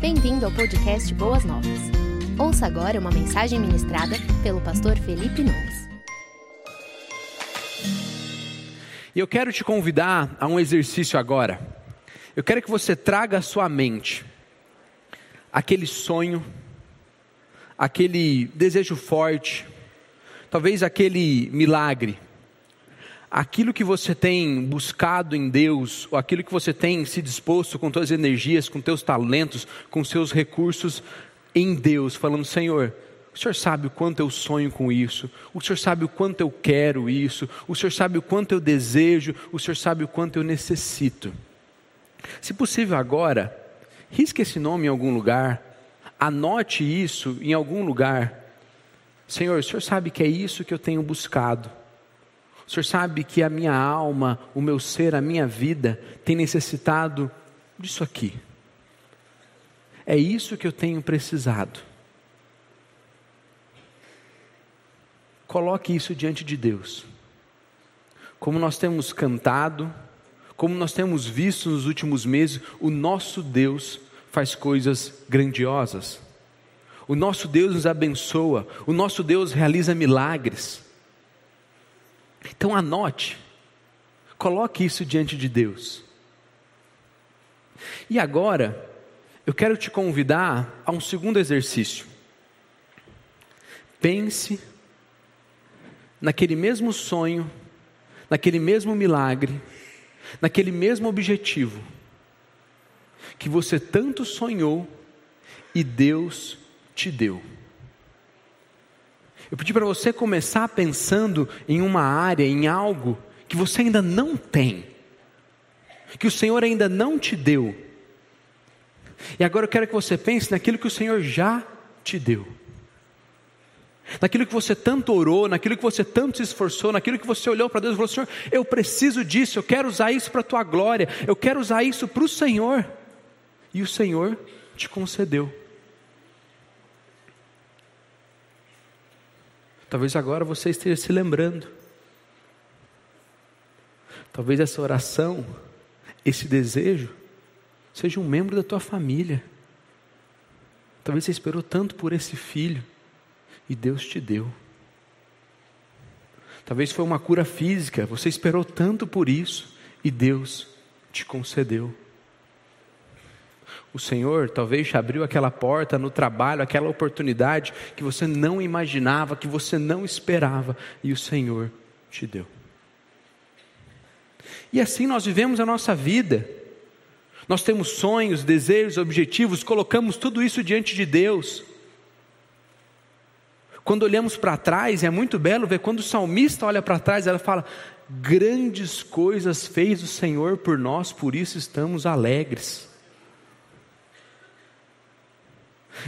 Bem-vindo ao podcast Boas Novas. Ouça agora uma mensagem ministrada pelo pastor Felipe Nunes. E eu quero te convidar a um exercício agora. Eu quero que você traga à sua mente aquele sonho, aquele desejo forte, talvez aquele milagre aquilo que você tem buscado em Deus, ou aquilo que você tem se disposto com suas energias, com teus talentos, com seus recursos em Deus, falando: Senhor, o Senhor sabe o quanto eu sonho com isso, o Senhor sabe o quanto eu quero isso, o Senhor sabe o quanto eu desejo, o Senhor sabe o quanto eu necessito. Se possível agora, risque esse nome em algum lugar, anote isso em algum lugar. Senhor, o Senhor sabe que é isso que eu tenho buscado. O Senhor sabe que a minha alma, o meu ser, a minha vida tem necessitado disso aqui. É isso que eu tenho precisado. Coloque isso diante de Deus. Como nós temos cantado, como nós temos visto nos últimos meses, o nosso Deus faz coisas grandiosas. O nosso Deus nos abençoa, o nosso Deus realiza milagres. Então anote, coloque isso diante de Deus. E agora, eu quero te convidar a um segundo exercício. Pense naquele mesmo sonho, naquele mesmo milagre, naquele mesmo objetivo que você tanto sonhou e Deus te deu. Eu pedi para você começar pensando em uma área, em algo que você ainda não tem, que o Senhor ainda não te deu. E agora eu quero que você pense naquilo que o Senhor já te deu. Naquilo que você tanto orou, naquilo que você tanto se esforçou, naquilo que você olhou para Deus e falou: Senhor, eu preciso disso, eu quero usar isso para a tua glória, eu quero usar isso para o Senhor. E o Senhor te concedeu. Talvez agora você esteja se lembrando. Talvez essa oração, esse desejo, seja um membro da tua família. Talvez você esperou tanto por esse filho e Deus te deu. Talvez foi uma cura física, você esperou tanto por isso e Deus te concedeu. O Senhor talvez te abriu aquela porta no trabalho, aquela oportunidade que você não imaginava, que você não esperava, e o Senhor te deu. E assim nós vivemos a nossa vida. Nós temos sonhos, desejos, objetivos, colocamos tudo isso diante de Deus. Quando olhamos para trás, é muito belo ver quando o salmista olha para trás, ela fala: Grandes coisas fez o Senhor por nós, por isso estamos alegres.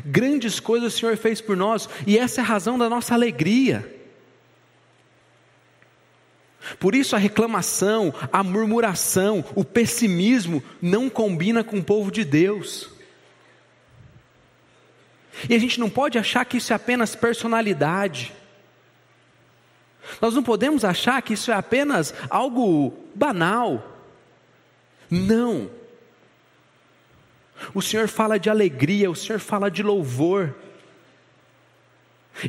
Grandes coisas o Senhor fez por nós, e essa é a razão da nossa alegria. Por isso a reclamação, a murmuração, o pessimismo não combina com o povo de Deus. E a gente não pode achar que isso é apenas personalidade. Nós não podemos achar que isso é apenas algo banal. Não. O Senhor fala de alegria, o Senhor fala de louvor.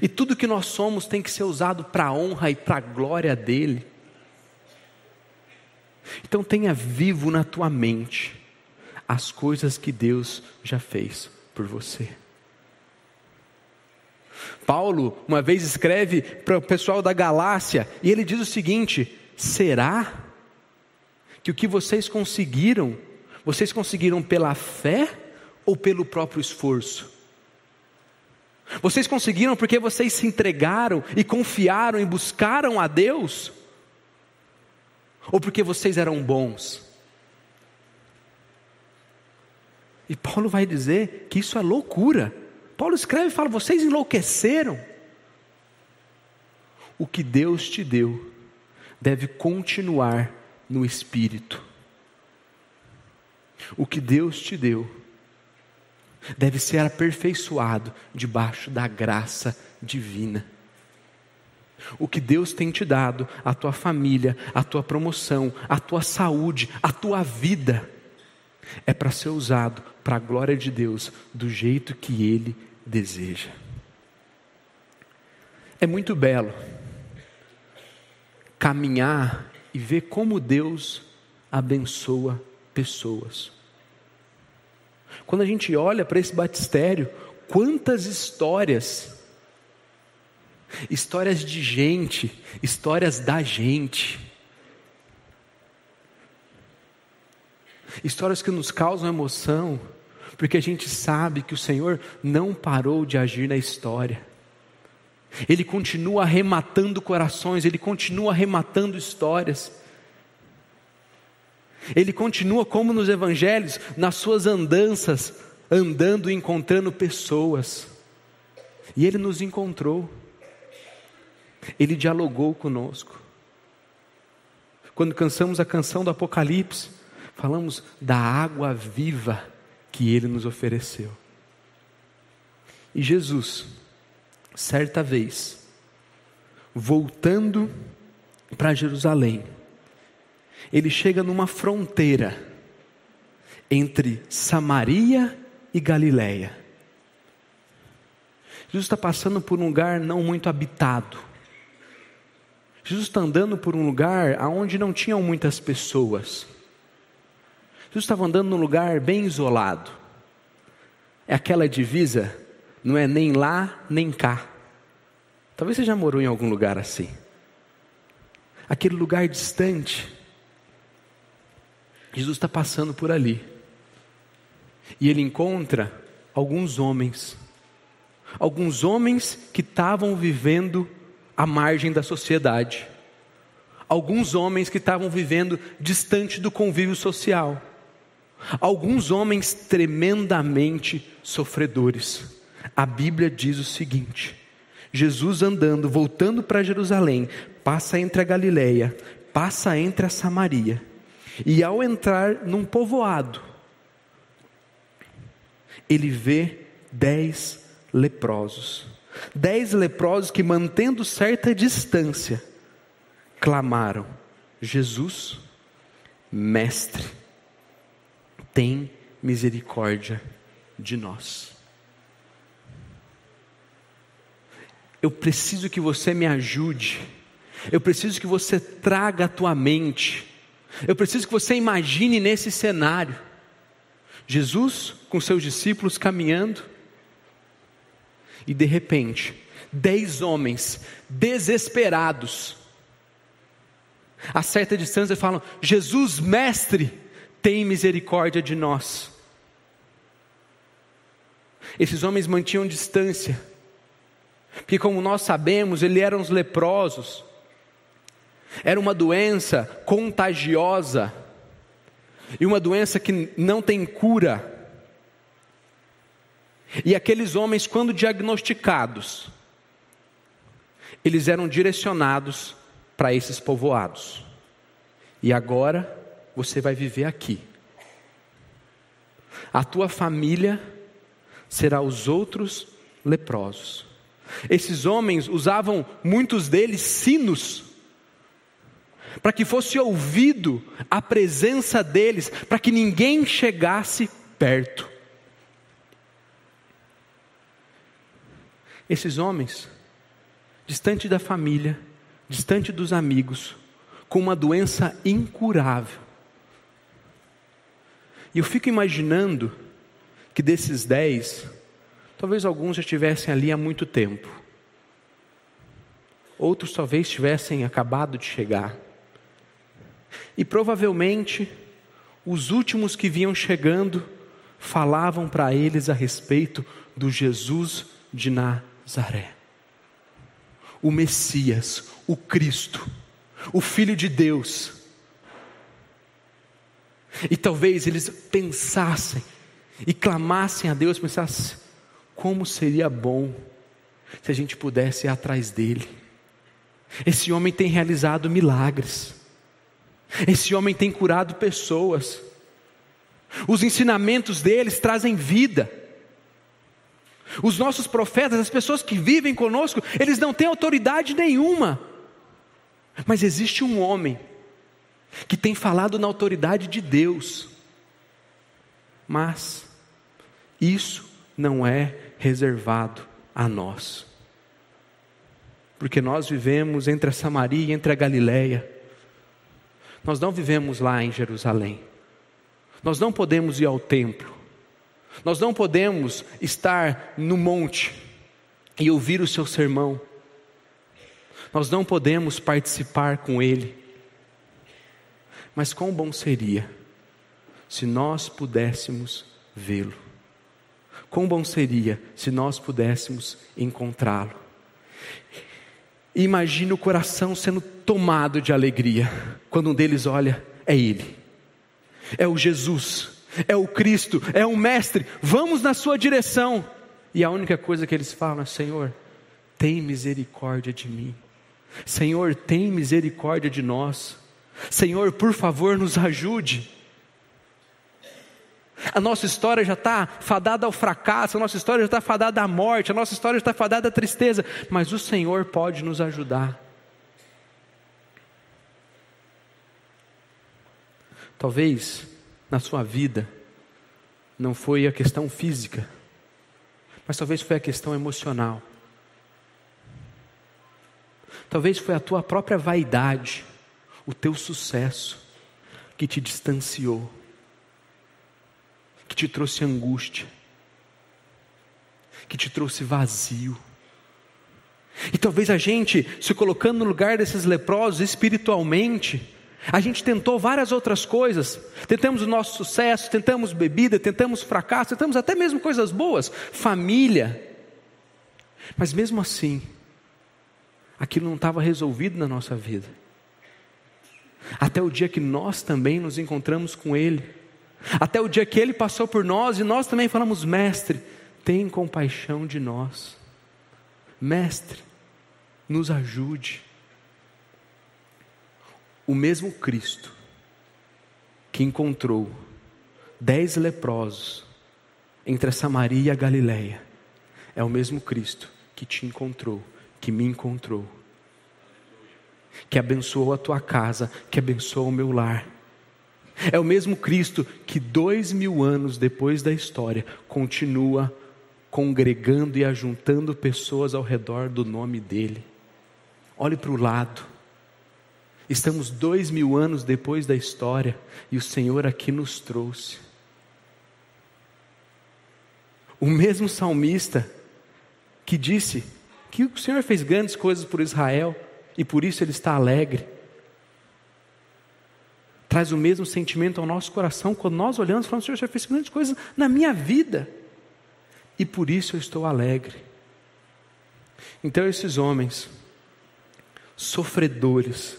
E tudo que nós somos tem que ser usado para a honra e para a glória dEle. Então tenha vivo na tua mente as coisas que Deus já fez por você. Paulo, uma vez escreve para o pessoal da Galácia, e ele diz o seguinte: será que o que vocês conseguiram vocês conseguiram pela fé ou pelo próprio esforço? Vocês conseguiram porque vocês se entregaram e confiaram e buscaram a Deus? Ou porque vocês eram bons? E Paulo vai dizer que isso é loucura. Paulo escreve e fala: vocês enlouqueceram. O que Deus te deu deve continuar no espírito. O que Deus te deu deve ser aperfeiçoado debaixo da graça divina. O que Deus tem te dado, a tua família, a tua promoção, a tua saúde, a tua vida, é para ser usado para a glória de Deus do jeito que Ele deseja. É muito belo caminhar e ver como Deus abençoa pessoas. Quando a gente olha para esse batistério, quantas histórias, histórias de gente, histórias da gente, histórias que nos causam emoção, porque a gente sabe que o Senhor não parou de agir na história. Ele continua arrematando corações, ele continua arrematando histórias. Ele continua como nos evangelhos, nas suas andanças, andando e encontrando pessoas. E ele nos encontrou. Ele dialogou conosco. Quando cansamos a canção do Apocalipse, falamos da água viva que ele nos ofereceu. E Jesus, certa vez, voltando para Jerusalém, ele chega numa fronteira entre Samaria e Galiléia. Jesus está passando por um lugar não muito habitado. Jesus está andando por um lugar onde não tinham muitas pessoas. Jesus estava andando num lugar bem isolado. É aquela divisa, não é nem lá nem cá. Talvez você já morou em algum lugar assim. Aquele lugar distante. Jesus está passando por ali. E ele encontra alguns homens. Alguns homens que estavam vivendo à margem da sociedade. Alguns homens que estavam vivendo distante do convívio social Alguns homens tremendamente sofredores. A Bíblia diz o seguinte: Jesus andando, voltando para Jerusalém, passa entre a Galileia, passa entre a Samaria, e ao entrar num povoado, ele vê dez leprosos. Dez leprosos que, mantendo certa distância, clamaram: Jesus, Mestre tem misericórdia de nós. Eu preciso que você me ajude. Eu preciso que você traga a tua mente. Eu preciso que você imagine nesse cenário. Jesus com seus discípulos caminhando, e de repente, dez homens desesperados, a certa distância falam: Jesus, mestre, tem misericórdia de nós. Esses homens mantinham distância, porque, como nós sabemos, eles eram os leprosos, era uma doença contagiosa, e uma doença que não tem cura. E aqueles homens, quando diagnosticados, eles eram direcionados para esses povoados. E agora, você vai viver aqui. A tua família será os outros leprosos. Esses homens usavam, muitos deles, sinos, para que fosse ouvido a presença deles, para que ninguém chegasse perto. Esses homens, distante da família, distante dos amigos, com uma doença incurável, e eu fico imaginando que desses dez, talvez alguns já estivessem ali há muito tempo. Outros talvez tivessem acabado de chegar. E provavelmente os últimos que vinham chegando falavam para eles a respeito do Jesus de Nazaré. O Messias, o Cristo, o Filho de Deus e talvez eles pensassem e clamassem a Deus, pensassem: como seria bom se a gente pudesse ir atrás dele. Esse homem tem realizado milagres. Esse homem tem curado pessoas. Os ensinamentos deles trazem vida. Os nossos profetas, as pessoas que vivem conosco, eles não têm autoridade nenhuma. Mas existe um homem que tem falado na autoridade de Deus. Mas isso não é reservado a nós. Porque nós vivemos entre a Samaria e entre a Galileia. Nós não vivemos lá em Jerusalém. Nós não podemos ir ao templo. Nós não podemos estar no monte e ouvir o seu sermão. Nós não podemos participar com ele. Mas quão bom seria se nós pudéssemos vê-lo. Quão bom seria se nós pudéssemos encontrá-lo. Imagine o coração sendo tomado de alegria quando um deles olha, é Ele, é o Jesus, é o Cristo, é o Mestre, vamos na Sua direção. E a única coisa que eles falam é: Senhor, tem misericórdia de mim. Senhor, tem misericórdia de nós. Senhor, por favor, nos ajude. A nossa história já está fadada ao fracasso, a nossa história já está fadada à morte, a nossa história já está fadada à tristeza, mas o Senhor pode nos ajudar. Talvez na sua vida não foi a questão física, mas talvez foi a questão emocional. Talvez foi a tua própria vaidade, o teu sucesso, que te distanciou, que te trouxe angústia, que te trouxe vazio. E talvez a gente, se colocando no lugar desses leprosos espiritualmente, a gente tentou várias outras coisas, tentamos o nosso sucesso, tentamos bebida, tentamos fracasso, tentamos até mesmo coisas boas, família, mas mesmo assim, aquilo não estava resolvido na nossa vida. Até o dia que nós também nos encontramos com Ele, até o dia que Ele passou por nós e nós também falamos: Mestre, tem compaixão de nós, Mestre, nos ajude o mesmo Cristo que encontrou dez leprosos entre a Samaria e a Galileia, é o mesmo Cristo que te encontrou, que me encontrou, que abençoou a tua casa, que abençoou o meu lar. É o mesmo Cristo que dois mil anos depois da história continua congregando e ajuntando pessoas ao redor do nome dele. Olhe para o lado. Estamos dois mil anos depois da história e o Senhor aqui nos trouxe. O mesmo salmista que disse que o Senhor fez grandes coisas por Israel e por isso ele está alegre. Traz o mesmo sentimento ao nosso coração quando nós olhamos e falamos: Senhor, o Senhor fez grandes coisas na minha vida e por isso eu estou alegre. Então, esses homens, sofredores,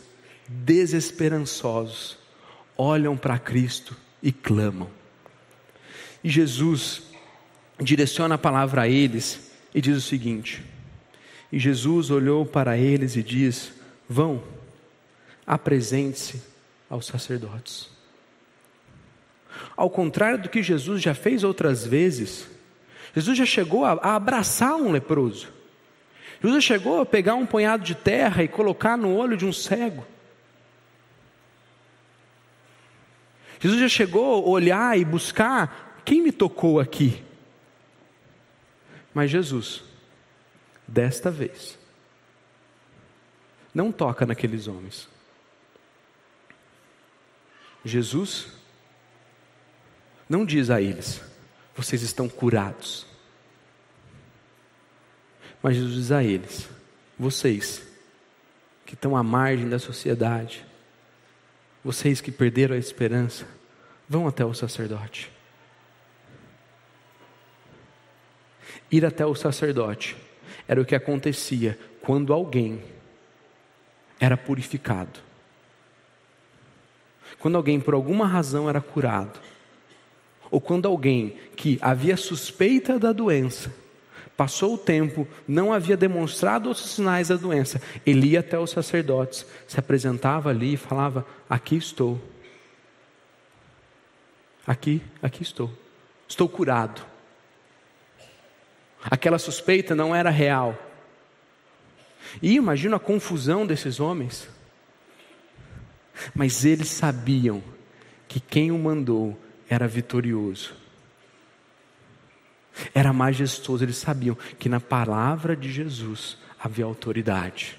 desesperançosos, olham para Cristo e clamam. E Jesus direciona a palavra a eles e diz o seguinte: E Jesus olhou para eles e diz: Vão, apresente-se aos sacerdotes. Ao contrário do que Jesus já fez outras vezes, Jesus já chegou a, abraçar um leproso. Jesus chegou a pegar um punhado de terra e colocar no olho de um cego. Jesus já chegou a olhar e buscar quem me tocou aqui. Mas Jesus, desta vez, não toca naqueles homens. Jesus não diz a eles: vocês estão curados. Mas Jesus diz a eles: vocês que estão à margem da sociedade, vocês que perderam a esperança, vão até o sacerdote. Ir até o sacerdote era o que acontecia quando alguém era purificado. Quando alguém por alguma razão era curado, ou quando alguém que havia suspeita da doença Passou o tempo, não havia demonstrado os sinais da doença. Ele ia até os sacerdotes, se apresentava ali e falava: Aqui estou. Aqui, aqui estou. Estou curado. Aquela suspeita não era real. E imagino a confusão desses homens. Mas eles sabiam que quem o mandou era vitorioso Era majestoso, eles sabiam que na palavra de Jesus havia autoridade.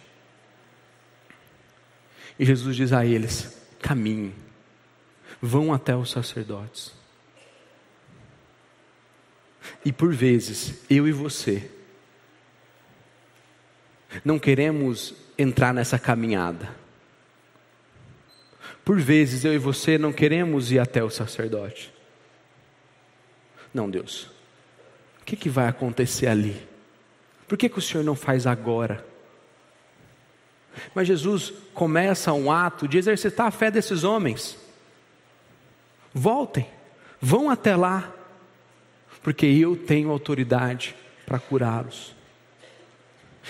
E Jesus diz a eles: caminhem, vão até os sacerdotes. E por vezes, eu e você, não queremos entrar nessa caminhada. Por vezes eu e você não queremos ir até o sacerdote. Não, Deus. O que, que vai acontecer ali? Por que, que o Senhor não faz agora? Mas Jesus começa um ato de exercitar a fé desses homens. Voltem, vão até lá, porque eu tenho autoridade para curá-los.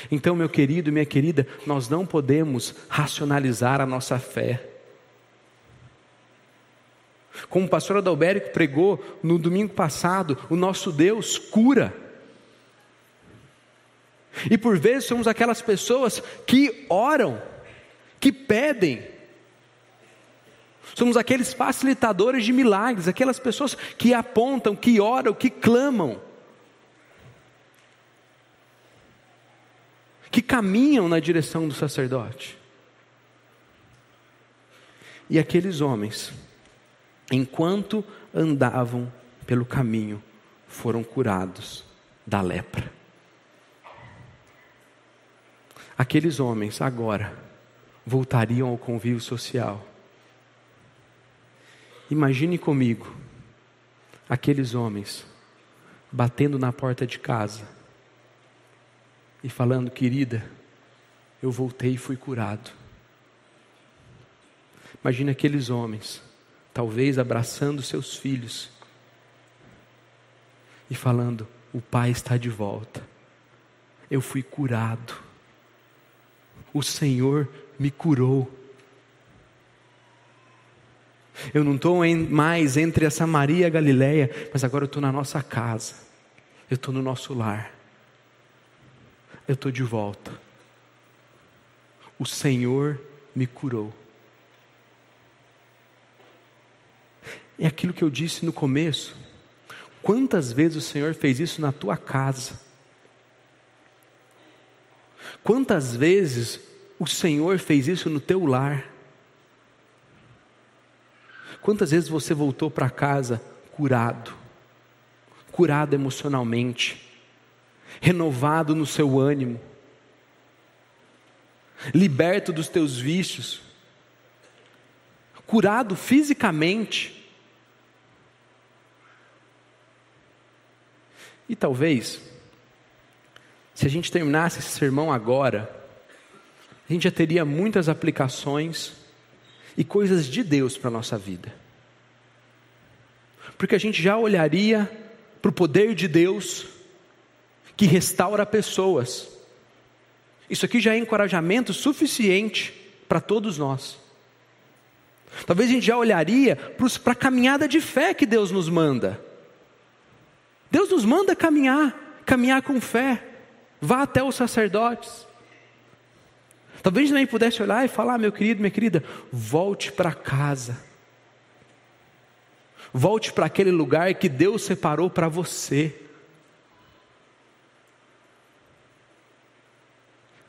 Então, meu querido e minha querida, nós não podemos racionalizar a nossa fé. Como o pastor Adalberico pregou no domingo passado, o nosso Deus cura. E por vezes somos aquelas pessoas que oram, que pedem. Somos aqueles facilitadores de milagres, aquelas pessoas que apontam, que oram, que clamam. Que caminham na direção do sacerdote. E aqueles homens enquanto andavam pelo caminho, foram curados da lepra. Aqueles homens agora voltariam ao convívio social. Imagine comigo aqueles homens batendo na porta de casa e falando: Querida, eu voltei e fui curado. Imagine aqueles homens talvez abraçando seus filhos e falando: O Pai está de volta, eu fui curado, o Senhor me curou. Eu não estou mais entre a Samaria e a Galileia, mas agora eu estou na nossa casa, eu estou no nosso lar, eu estou de volta. O Senhor me curou. É aquilo que eu disse no começo. Quantas vezes o Senhor fez isso na tua casa? Quantas vezes o Senhor fez isso no teu lar? Quantas vezes você voltou para casa curado, curado emocionalmente, renovado no seu ânimo, liberto dos teus vícios, curado fisicamente, E talvez, se a gente terminasse esse sermão agora, a gente já teria muitas aplicações e coisas de Deus para a nossa vida. Porque a gente já olharia para o poder de Deus que restaura pessoas. Isso aqui já é encorajamento suficiente para todos nós. Talvez a gente já olharia para a caminhada de fé que Deus nos manda. Nos manda caminhar, caminhar com fé. Vá até os sacerdotes. Talvez nem pudesse olhar e falar, meu querido, minha querida, volte para casa. Volte para aquele lugar que Deus separou para você.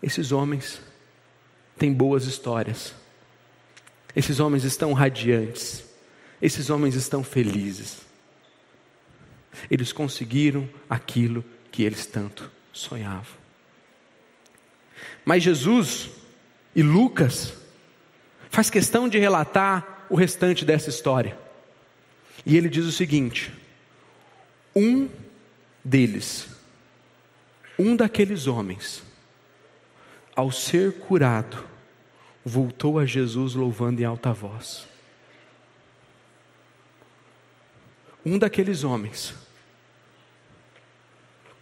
Esses homens têm boas histórias. Esses homens estão radiantes. Esses homens estão felizes. Eles conseguiram aquilo que eles tanto sonhavam. Mas Jesus e Lucas faz questão de relatar o restante dessa história. E ele diz o seguinte: um deles, um daqueles homens, ao ser curado, voltou a Jesus louvando em alta voz. Um daqueles homens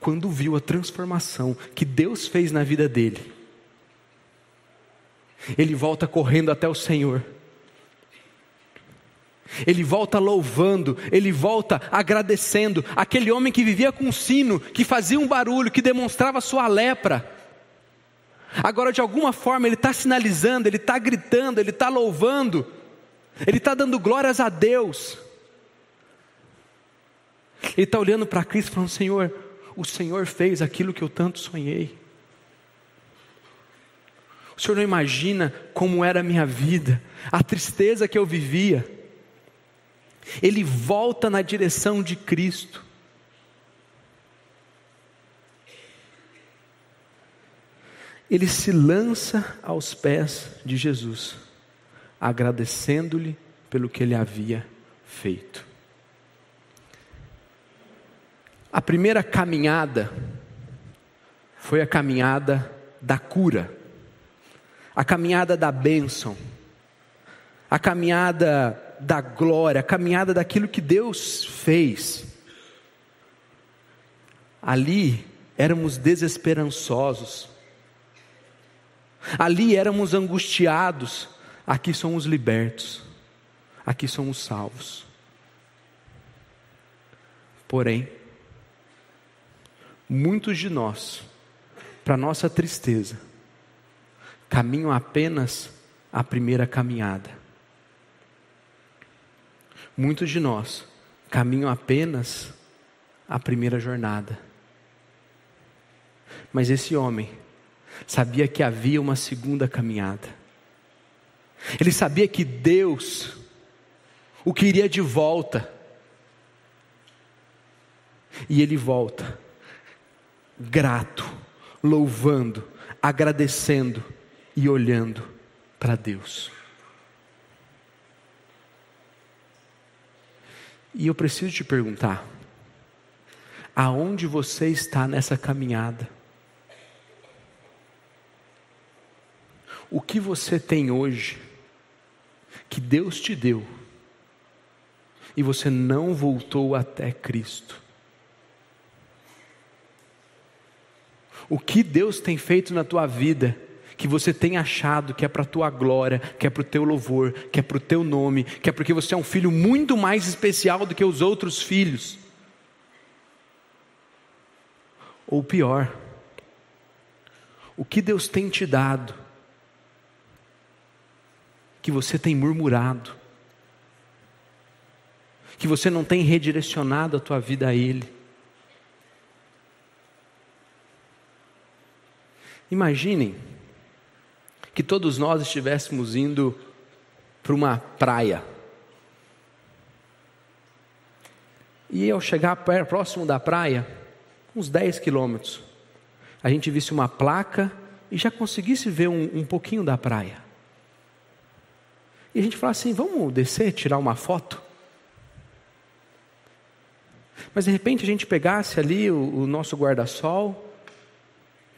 quando viu a transformação que Deus fez na vida dele, ele volta correndo até o Senhor. Ele volta louvando, ele volta agradecendo. Aquele homem que vivia com um sino, que fazia um barulho, que demonstrava sua lepra. Agora, de alguma forma, ele está sinalizando, ele está gritando, ele está louvando, ele está dando glórias a Deus. Ele está olhando para Cristo falando: Senhor, o Senhor fez aquilo que eu tanto sonhei. O Senhor não imagina como era a minha vida, a tristeza que eu vivia. Ele volta na direção de Cristo. Ele se lança aos pés de Jesus, agradecendo-lhe pelo que ele havia feito. A primeira caminhada foi a caminhada da cura, a caminhada da bênção, a caminhada da glória, a caminhada daquilo que Deus fez. Ali éramos desesperançosos, ali éramos angustiados, aqui somos libertos, aqui somos salvos. Porém, muitos de nós, para nossa tristeza, caminham apenas a primeira caminhada. Muitos de nós caminham apenas a primeira jornada. Mas esse homem sabia que havia uma segunda caminhada. Ele sabia que Deus o queria de volta. E ele volta grato, louvando, agradecendo e olhando para Deus. E eu preciso te perguntar: aonde você está nessa caminhada? O que você tem hoje que Deus te deu e você não voltou até Cristo? O que Deus tem feito na tua vida que você tem achado que é para a tua glória, que é para o teu louvor, que é para o teu nome, que é porque você é um filho muito mais especial do que os outros filhos. Ou pior, o que Deus tem te dado, que você tem murmurado, que você não tem redirecionado a tua vida a Ele. Imaginem que todos nós estivéssemos indo para uma praia. E ao chegar próximo da praia, uns 10 quilômetros, a gente visse uma placa e já conseguisse ver um, um pouquinho da praia. E a gente fala assim: vamos descer, tirar uma foto? Mas de repente a gente pegasse ali o, o nosso guarda-sol,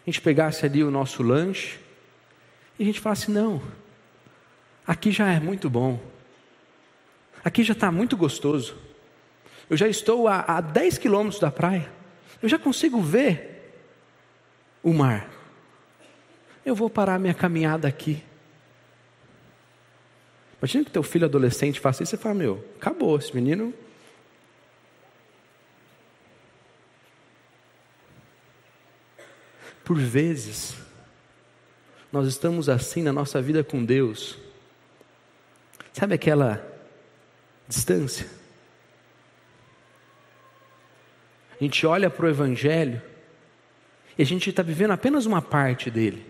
a gente pegasse ali o nosso lanche, e a gente falasse: não, aqui já é muito bom, aqui já está muito gostoso, eu já estou a, a 10 quilômetros da praia, eu já consigo ver o mar, eu vou parar minha caminhada aqui. Imagina que teu filho adolescente faça isso e você fala: meu, acabou, esse menino Por vezes, nós estamos assim na nossa vida com Deus. Sabe aquela distância? A gente olha para o Evangelho e a gente está vivendo apenas uma parte dele.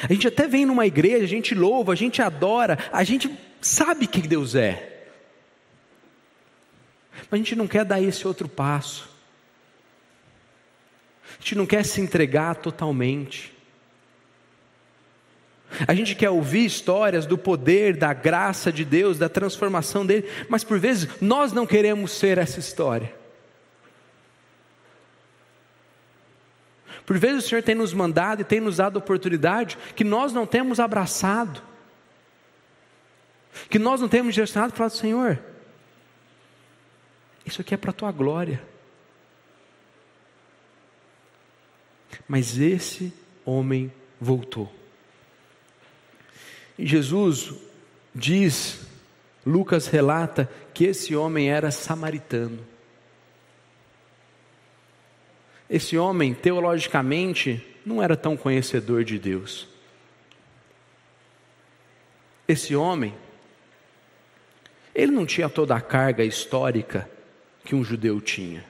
A gente até vem numa igreja, a gente louva, a gente adora, a gente sabe que Deus é. Mas a gente não quer dar esse outro passo. A gente não quer se entregar totalmente. A gente quer ouvir histórias do poder, da graça de Deus, da transformação dele, mas por vezes nós não queremos ser essa história. Por vezes o Senhor tem nos mandado e tem nos dado oportunidade que nós não temos abraçado, que nós não temos direcionado e falado: Senhor, isso aqui é para a tua glória. Mas esse homem voltou. E Jesus diz, Lucas relata, que esse homem era samaritano. Esse homem, teologicamente, não era tão conhecedor de Deus. Esse homem, Ele não tinha toda a carga histórica que um judeu tinha.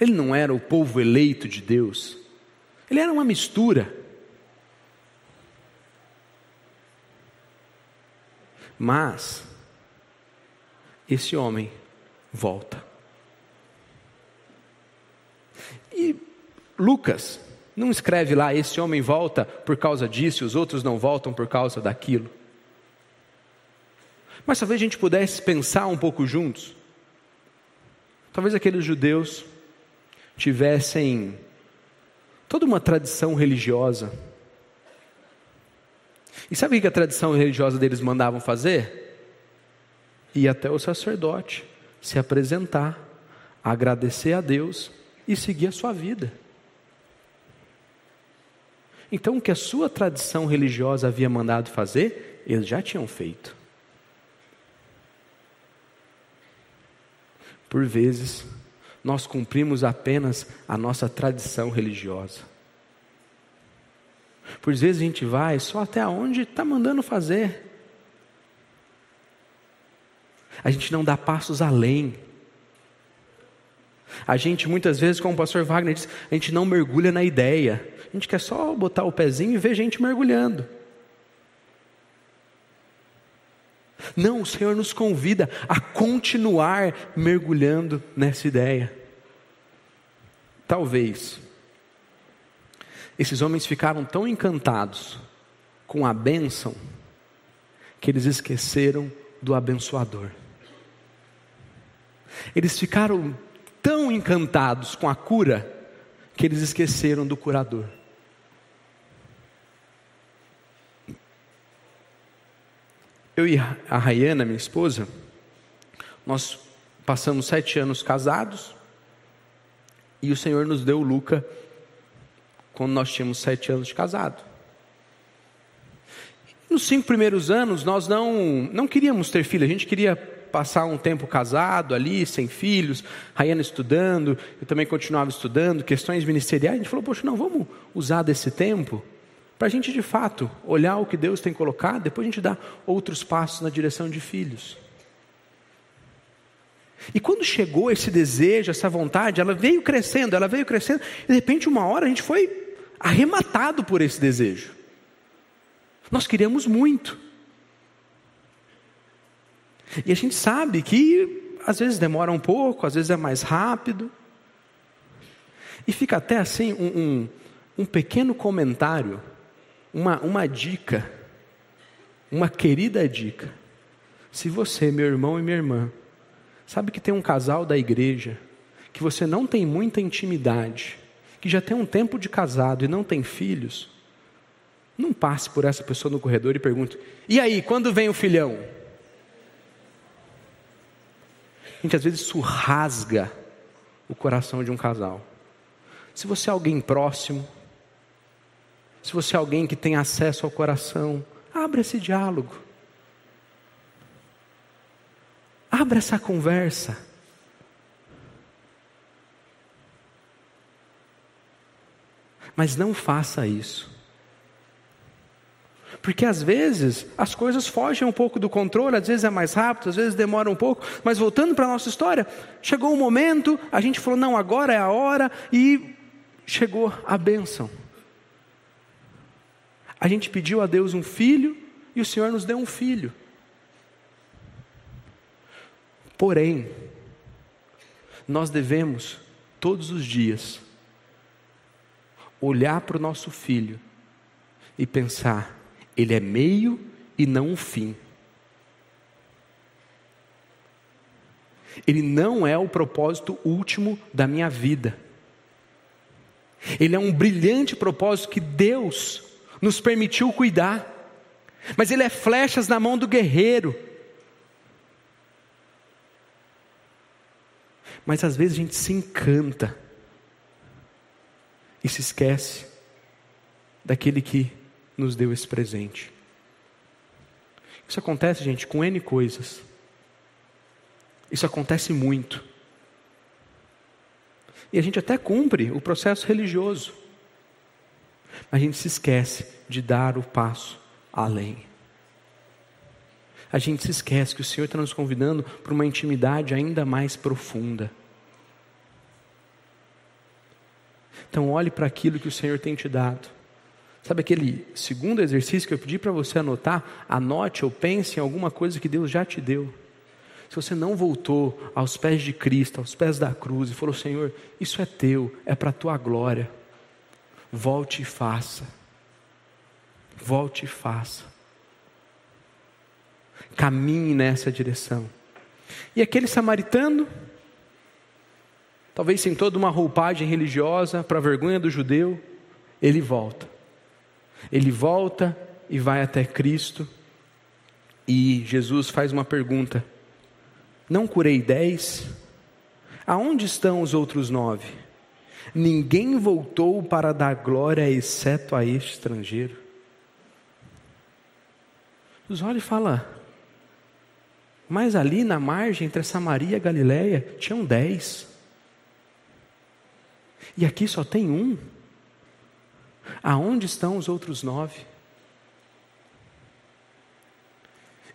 Ele não era o povo eleito de Deus. Ele era uma mistura. Mas, esse homem volta. E Lucas não escreve lá: esse homem volta por causa disso, os outros não voltam por causa daquilo. Mas talvez a gente pudesse pensar um pouco juntos. Talvez aqueles judeus tivessem toda uma tradição religiosa. E sabe o que a tradição religiosa deles mandavam fazer? Ir até o sacerdote, se apresentar, agradecer a Deus e seguir a sua vida. Então, o que a sua tradição religiosa havia mandado fazer, eles já tinham feito. Por vezes, nós cumprimos apenas a nossa tradição religiosa. Por vezes a gente vai só até onde está mandando fazer. A gente não dá passos além. A gente muitas vezes, como o pastor Wagner disse, a gente não mergulha na ideia. A gente quer só botar o pezinho e ver gente mergulhando. Não, o Senhor nos convida a continuar mergulhando nessa ideia. Talvez esses homens ficaram tão encantados com a bênção que eles esqueceram do abençoador. Eles ficaram tão encantados com a cura que eles esqueceram do curador. Eu e a Rayana, minha esposa, nós passamos sete anos casados e o Senhor nos deu o Luca quando nós tínhamos sete anos de casado. Nos cinco primeiros anos nós não, não queríamos ter filho, a gente queria passar um tempo casado ali, sem filhos, Rayana estudando, eu também continuava estudando, questões ministeriais, a gente falou, poxa, não, vamos usar desse tempo para a gente de fato olhar o que Deus tem colocado, depois a gente dá outros passos na direção de filhos. E quando chegou esse desejo, essa vontade, ela veio crescendo, ela veio crescendo, e de repente, uma hora, a gente foi arrematado por esse desejo. Nós queríamos muito. E a gente sabe que às vezes demora um pouco, às vezes é mais rápido. E fica até assim um, um, um pequeno comentário uma, uma dica, uma querida dica. Se você, meu irmão e minha irmã, sabe que tem um casal da igreja, que você não tem muita intimidade, que já tem um tempo de casado e não tem filhos, não passe por essa pessoa no corredor e pergunte: e aí, quando vem o filhão? Gente, às vezes isso rasga o coração de um casal. Se você é alguém próximo, se você é alguém que tem acesso ao coração, abra esse diálogo. Abra essa conversa. Mas não faça isso. Porque às vezes as coisas fogem um pouco do controle, às vezes é mais rápido, às vezes demora um pouco, mas voltando para a nossa história, chegou o um momento, a gente falou, não, agora é a hora, e chegou a bênção. A gente pediu a Deus um filho e o Senhor nos deu um filho. Porém, nós devemos, todos os dias, olhar para o nosso filho e pensar: ele é meio e não o fim. Ele não é o propósito último da minha vida. Ele é um brilhante propósito que Deus nos permitiu cuidar. Mas ele é flechas na mão do guerreiro. Mas às vezes a gente se encanta e se esquece daquele que nos deu esse presente. Isso acontece, gente, com N coisas. Isso acontece muito. E a gente até cumpre o processo religioso. A gente se esquece de dar o passo além. a gente se esquece que o Senhor está nos convidando para uma intimidade ainda mais profunda. Então, olhe para aquilo que o Senhor tem te dado. Sabe aquele segundo exercício que eu pedi para você anotar? Anote ou pense em alguma coisa que Deus já te deu. Se você não voltou aos pés de Cristo, aos pés da cruz e falou: Senhor, isso é teu, é para a tua glória, volte e faça. Volte e faça. Caminhe nessa direção. E aquele samaritano, talvez sem toda uma roupagem religiosa, para vergonha do judeu, ele volta. Ele volta e vai até Cristo, e Jesus faz uma pergunta: Não curei dez? Aonde estão os outros nove? Ninguém voltou para dar glória exceto a este estrangeiro. Os olha e fala, mas ali na margem entre Samaria e Galiléia tinham dez. E aqui só tem um. Aonde estão os outros nove?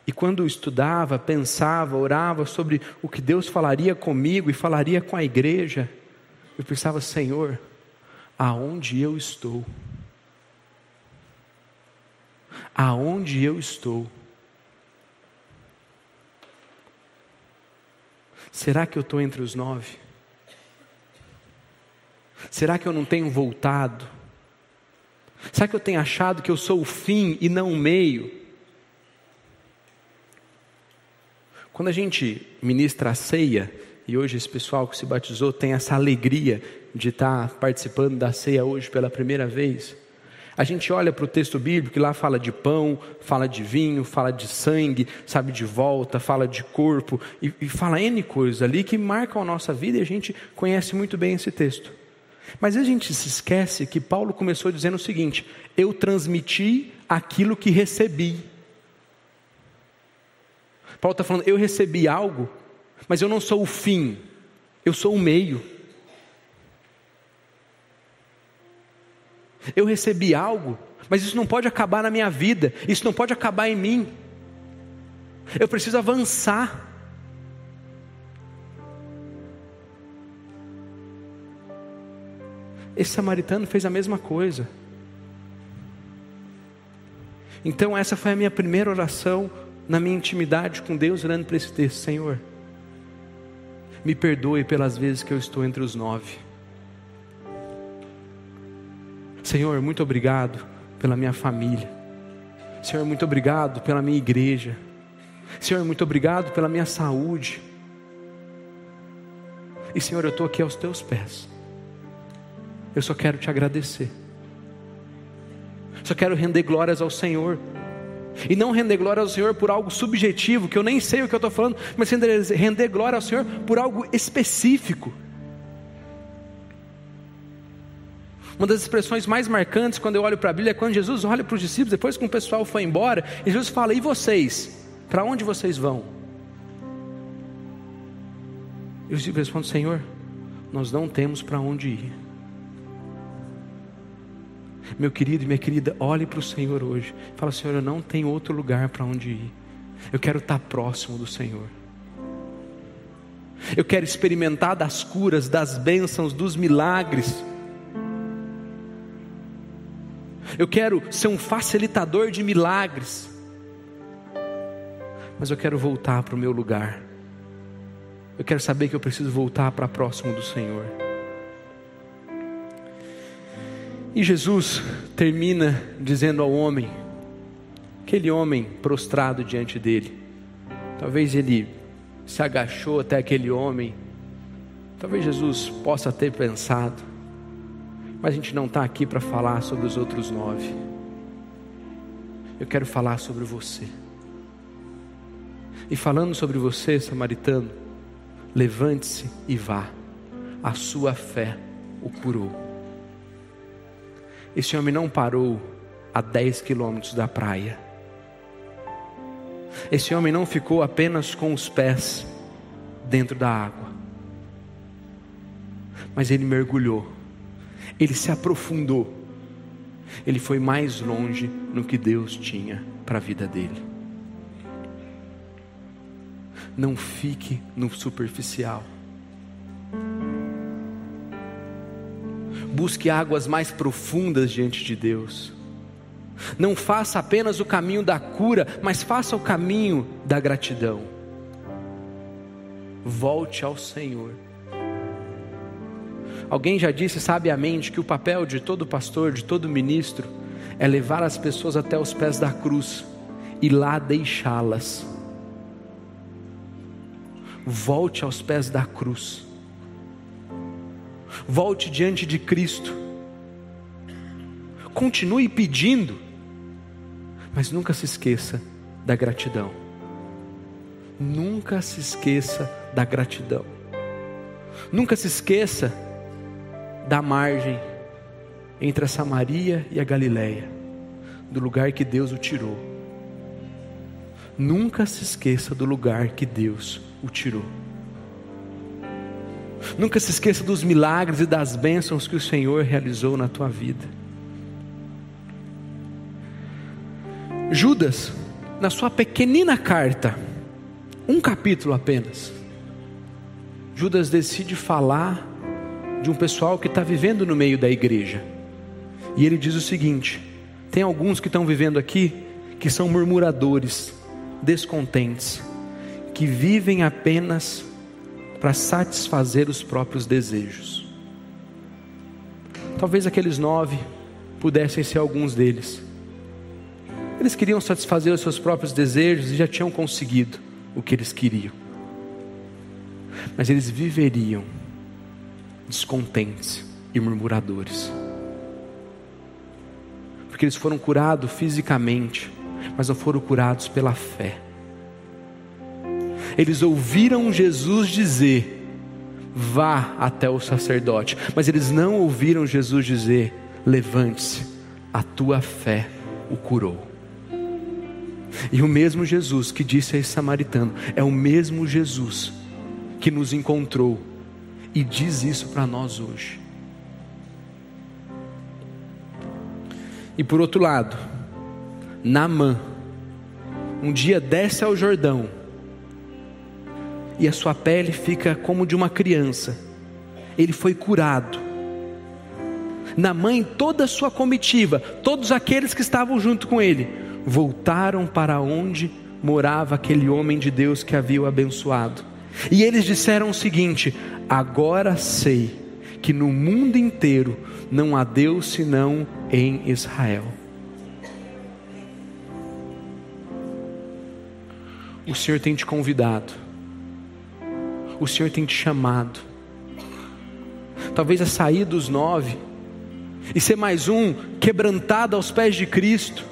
E quando estudava, pensava, orava sobre o que Deus falaria comigo e falaria com a igreja, eu pensava, Senhor, aonde eu estou? Aonde eu estou? Será que eu estou entre os nove? Será que eu não tenho voltado? Será que eu tenho achado que eu sou o fim e não o meio? Quando a gente ministra a ceia, e hoje esse pessoal que se batizou tem essa alegria de estar participando da ceia hoje pela primeira vez, a gente olha para o texto bíblico e lá fala de pão, fala de vinho, fala de sangue, sabe, de volta, fala de corpo, e, e fala N coisas ali que marcam a nossa vida e a gente conhece muito bem esse texto. Mas a gente se esquece que Paulo começou dizendo o seguinte: eu transmiti aquilo que recebi. Paulo está falando, eu recebi algo, mas eu não sou o fim, eu sou o meio. Eu recebi algo, mas isso não pode acabar na minha vida, isso não pode acabar em mim. Eu preciso avançar. Esse samaritano fez a mesma coisa. Então, essa foi a minha primeira oração na minha intimidade com Deus, olhando para esse texto: Senhor, me perdoe pelas vezes que eu estou entre os nove. Senhor, muito obrigado pela minha família. Senhor, muito obrigado pela minha igreja. Senhor, muito obrigado pela minha saúde. E Senhor, eu estou aqui aos teus pés. Eu só quero te agradecer. Só quero render glórias ao Senhor. E não render glória ao Senhor por algo subjetivo, que eu nem sei o que eu estou falando, mas render, glória ao Senhor por algo específico. Uma das expressões mais marcantes quando eu olho para a Bíblia é quando Jesus olha para os discípulos, depois que o pessoal foi embora, e Jesus fala: E vocês? Para onde vocês vão? E os discípulos respondem: Senhor, nós não temos para onde ir. Meu querido e minha querida, olhe para o Senhor hoje. Fala, Senhor, eu não tenho outro lugar para onde ir. Eu quero estar próximo do Senhor. Eu quero experimentar das curas, das bênçãos, dos milagres. Eu quero ser um facilitador de milagres. Mas eu quero voltar para o meu lugar. Eu quero saber que eu preciso voltar para próximo do Senhor. E Jesus termina dizendo ao homem, aquele homem prostrado diante dele, talvez ele se agachou até aquele homem, talvez Jesus possa ter pensado, mas a gente não está aqui para falar sobre os outros nove. Eu quero falar sobre você. E falando sobre você, samaritano, levante-se e vá. A sua fé o curou. Esse homem não parou a 10 quilômetros da praia. Esse homem não ficou apenas com os pés dentro da água, mas ele mergulhou ele se aprofundou, ele foi mais longe no que Deus tinha para a vida dele. não fique no superficial. Busque águas mais profundas diante de Deus. Não faça apenas o caminho da cura, mas faça o caminho da gratidão. Volte ao Senhor. Alguém já disse sabiamente que o papel de todo pastor, de todo ministro, é levar as pessoas até os pés da cruz e lá deixá-las. Volte aos pés da cruz. Volte diante de Cristo. Continue pedindo, mas nunca se esqueça da gratidão. Nunca se esqueça da gratidão. Nunca se esqueça da margem entre a Samaria e a Galileia, do lugar que Deus o tirou. Nunca se esqueça do lugar que Deus o tirou. Nunca se esqueça dos milagres e das bênçãos que o Senhor realizou na tua vida. Judas, na sua pequenina carta, um capítulo apenas, Judas decide falar de um pessoal que está vivendo no meio da igreja. E ele diz o seguinte: tem alguns que estão vivendo aqui que são murmuradores, descontentes, que vivem apenas para satisfazer os próprios desejos. Talvez aqueles nove pudessem ser alguns deles. Eles queriam satisfazer os seus próprios desejos e já tinham conseguido o que eles queriam. Mas eles viveriam descontentes e murmuradores. Porque eles foram curados fisicamente, mas não foram curados pela fé. Eles ouviram Jesus dizer: vá até o sacerdote, mas eles não ouviram Jesus dizer: levante-se, a tua fé o curou. E o mesmo Jesus que disse a esse samaritano é o mesmo Jesus que nos encontrou e diz isso para nós hoje. E por outro lado, Naamã, um dia desce ao Jordão e a sua pele fica como de uma criança. Ele foi curado. Naamã e toda a sua comitiva, todos aqueles que estavam junto com ele, voltaram para onde morava aquele homem de Deus que havia o abençoado. E eles disseram o seguinte: Agora sei que no mundo inteiro não há Deus senão em Israel. O Senhor tem te convidado, o Senhor tem te chamado. Talvez a sair dos nove e ser mais um quebrantado aos pés de Cristo.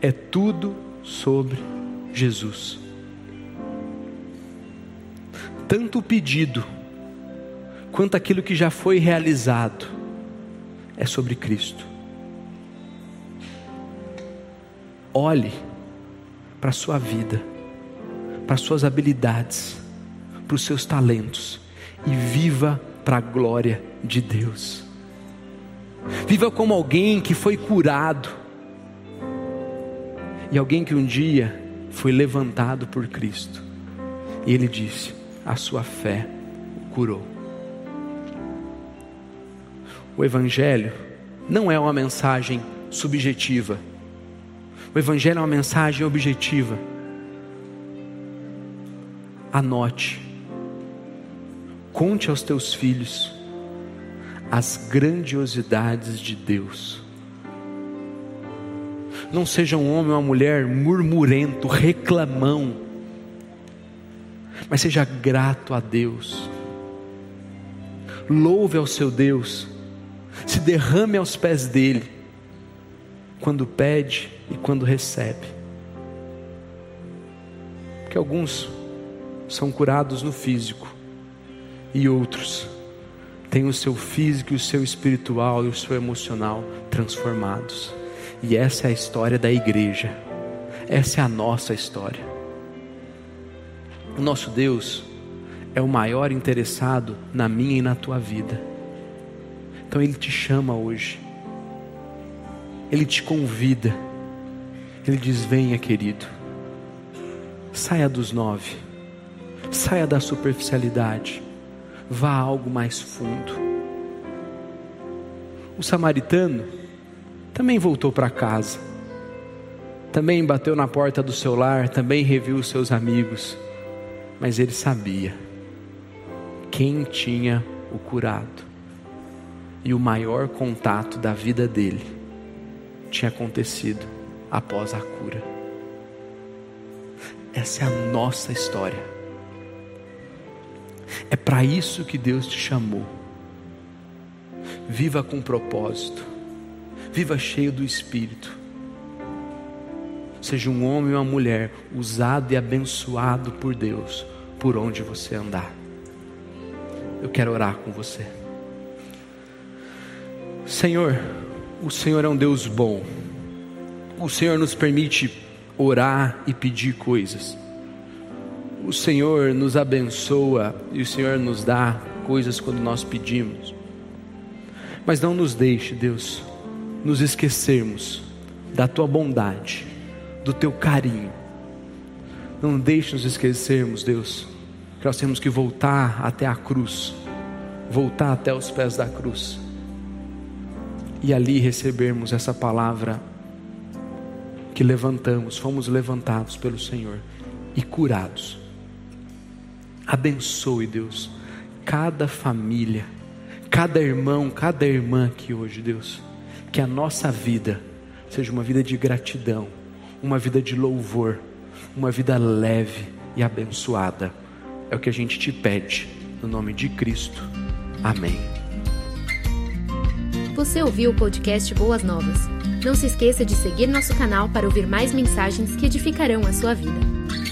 É tudo sobre Jesus tanto o pedido quanto aquilo que já foi realizado é sobre Cristo. Olhe para a sua vida, para as suas habilidades, para os seus talentos e viva para a glória de Deus. Viva como alguém que foi curado e alguém que um dia foi levantado por Cristo. E ele disse: a sua fé o curou. O Evangelho não é uma mensagem subjetiva. O Evangelho é uma mensagem objetiva. Anote, conte aos teus filhos as grandiosidades de Deus. Não seja um homem ou uma mulher murmurento, reclamão, mas seja grato a Deus. Louve ao seu Deus, se derrame aos pés dele, quando pede e quando recebe. Porque alguns são curados no físico, e outros têm o seu físico, o seu espiritual e o seu emocional transformados. E essa é a história da igreja, essa é a nossa história. O nosso Deus é o maior interessado na minha e na tua vida. Então Ele te chama hoje, Ele te convida, Ele diz: Venha, querido, Saia dos nove. Saia da superficialidade. Vá a algo mais fundo. O samaritano também voltou para casa. Também bateu na porta do seu lar, também reviu os seus amigos. Mas ele sabia quem tinha o curado. E o maior contato da vida dele tinha acontecido após a cura. Essa é a nossa história. É para isso que Deus te chamou. Viva com propósito. Viva cheio do Espírito. Seja um homem ou uma mulher usado e abençoado por Deus por onde você andar. Eu quero orar com você. Senhor, o Senhor é um Deus bom. O Senhor nos permite orar e pedir coisas. O Senhor nos abençoa e o Senhor nos dá coisas quando nós pedimos. Mas não nos deixe, Deus, nos esquecermos da tua bondade, do teu carinho. Não deixe nos esquecermos, Deus, que nós temos que voltar até a cruz, voltar até os pés da cruz e ali recebermos essa palavra que levantamos, fomos levantados pelo Senhor e curados. Abençoe, Deus, cada família, cada irmão, cada irmã aqui hoje, Deus, que a nossa vida seja uma vida de gratidão, uma vida de louvor, uma vida leve e abençoada. É o que a gente te pede, no nome de Cristo. Amém. Você ouviu o podcast Boas Novas? Não se esqueça de seguir nosso canal para ouvir mais mensagens que edificarão a sua vida.